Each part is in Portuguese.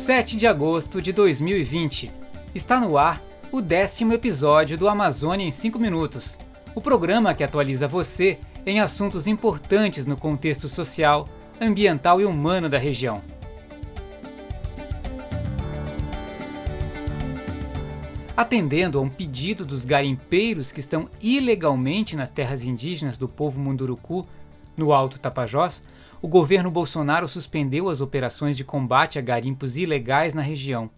7 de agosto de 2020. Está no ar o décimo episódio do Amazônia em 5 Minutos, o programa que atualiza você em assuntos importantes no contexto social, ambiental e humano da região. Atendendo a um pedido dos garimpeiros que estão ilegalmente nas terras indígenas do povo Munduruku, no Alto Tapajós, o governo Bolsonaro suspendeu as operações de combate a garimpos ilegais na região.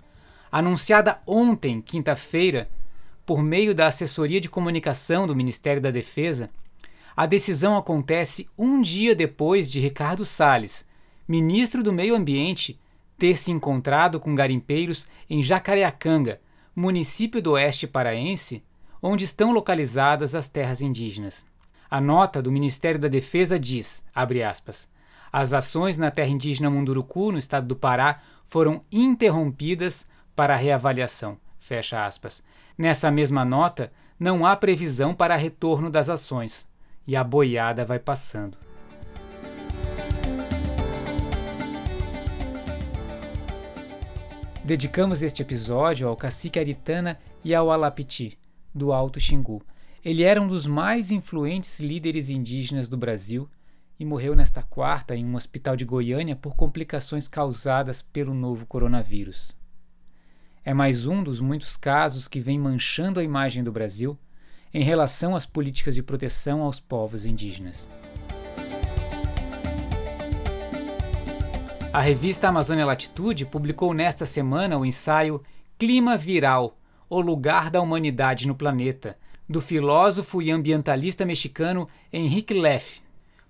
Anunciada ontem, quinta-feira, por meio da assessoria de comunicação do Ministério da Defesa, a decisão acontece um dia depois de Ricardo Salles, ministro do Meio Ambiente, ter se encontrado com garimpeiros em Jacareacanga, município do oeste paraense, onde estão localizadas as terras indígenas. A nota do Ministério da Defesa diz, aspas, as ações na terra indígena Munduruku, no estado do Pará, foram interrompidas para reavaliação. Fecha aspas. Nessa mesma nota, não há previsão para retorno das ações. E a boiada vai passando. Dedicamos este episódio ao cacique Aritana e ao Alapiti, do Alto Xingu. Ele era um dos mais influentes líderes indígenas do Brasil e morreu nesta quarta em um hospital de Goiânia por complicações causadas pelo novo coronavírus. É mais um dos muitos casos que vem manchando a imagem do Brasil em relação às políticas de proteção aos povos indígenas. A revista Amazônia Latitude publicou nesta semana o ensaio Clima Viral O Lugar da Humanidade no Planeta, do filósofo e ambientalista mexicano Henrique Leff,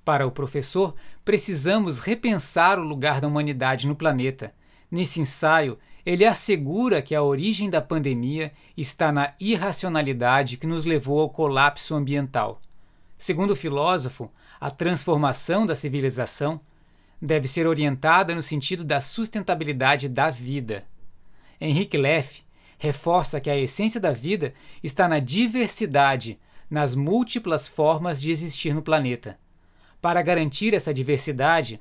para o professor, precisamos repensar o lugar da humanidade no planeta. Nesse ensaio, ele assegura que a origem da pandemia está na irracionalidade que nos levou ao colapso ambiental. Segundo o filósofo, a transformação da civilização deve ser orientada no sentido da sustentabilidade da vida. Henrique Leff reforça que a essência da vida está na diversidade, nas múltiplas formas de existir no planeta. Para garantir essa diversidade,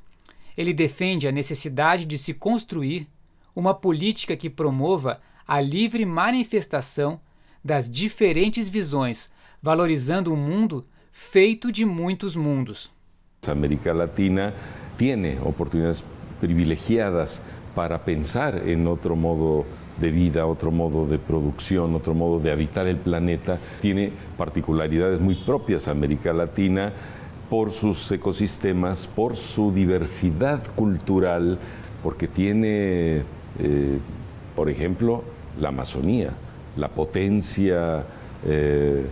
ele defende a necessidade de se construir uma política que promova a livre manifestação das diferentes visões, valorizando um mundo feito de muitos mundos. A América Latina tem oportunidades privilegiadas para pensar em outro modo de vida, otro modo de producción, otro modo de habitar el planeta. Tiene particularidades muy propias América Latina por sus ecosistemas, por su diversidad cultural, porque tiene, eh, por ejemplo, la Amazonía, la potencia eh,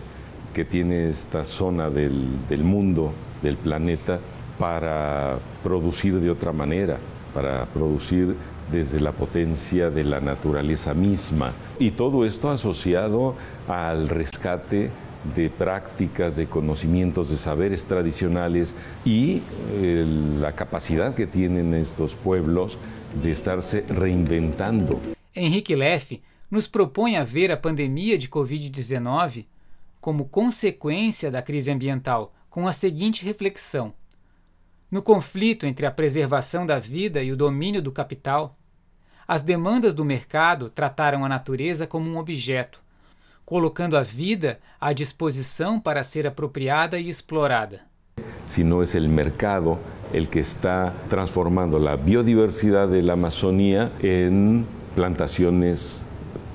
que tiene esta zona del mundo, del planeta, para producir de otra manera, para producir desde la potencia de la naturaleza misma. Y todo esto asociado al rescate de prácticas, de conocimientos, de saberes tradicionales y eh, la capacidad que tienen estos pueblos de estarse reinventando. Henrique Leff nos propõe a ver a pandemia de Covid-19 como consequência da crise ambiental, com a seguinte reflexão: no conflito entre a preservação da vida e o domínio do capital, as demandas do mercado trataram a natureza como um objeto, colocando a vida à disposição para ser apropriada e explorada. Si no es el mercado el que está transformando la biodiversidad de la Amazonía en plantaciones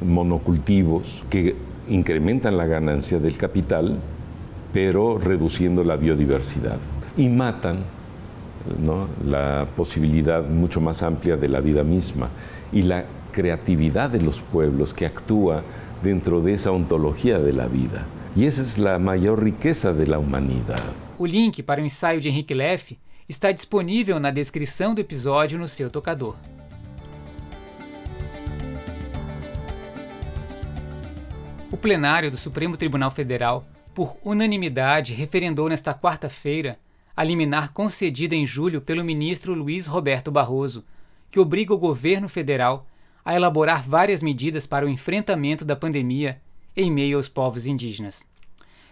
monocultivos que incrementan la ganancia del capital, pero reduciendo la biodiversidad. Y matan ¿no? la posibilidad mucho más amplia de la vida misma y la creatividad de los pueblos que actúa dentro de esa ontología de la vida. Y esa es la mayor riqueza de la humanidad. O link para o ensaio de Henrique Leff está disponível na descrição do episódio no seu tocador. O plenário do Supremo Tribunal Federal, por unanimidade, referendou nesta quarta-feira a liminar concedida em julho pelo ministro Luiz Roberto Barroso, que obriga o governo federal a elaborar várias medidas para o enfrentamento da pandemia em meio aos povos indígenas.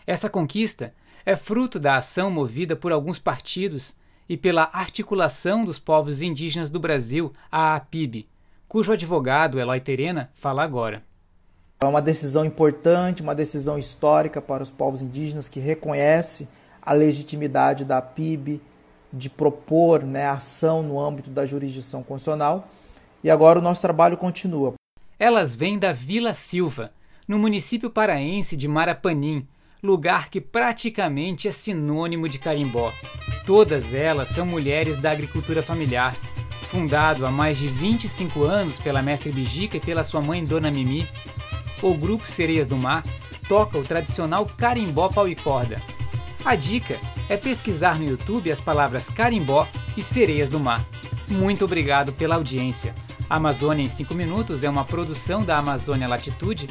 Essa conquista é fruto da ação movida por alguns partidos e pela articulação dos povos indígenas do Brasil, a APIB, cujo advogado Eloy Terena fala agora. É uma decisão importante, uma decisão histórica para os povos indígenas que reconhece a legitimidade da PIB de propor né, ação no âmbito da jurisdição constitucional. E agora o nosso trabalho continua. Elas vêm da Vila Silva, no município paraense de Marapanim, lugar que praticamente é sinônimo de carimbó. Todas elas são mulheres da agricultura familiar, fundado há mais de 25 anos pela mestre Bijica e pela sua mãe Dona Mimi, o grupo Sereias do Mar toca o tradicional carimbó pau e corda. A dica é pesquisar no YouTube as palavras carimbó e sereias do mar. Muito obrigado pela audiência. Amazônia em 5 Minutos é uma produção da Amazônia Latitude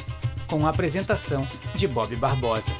com a apresentação de Bob Barbosa.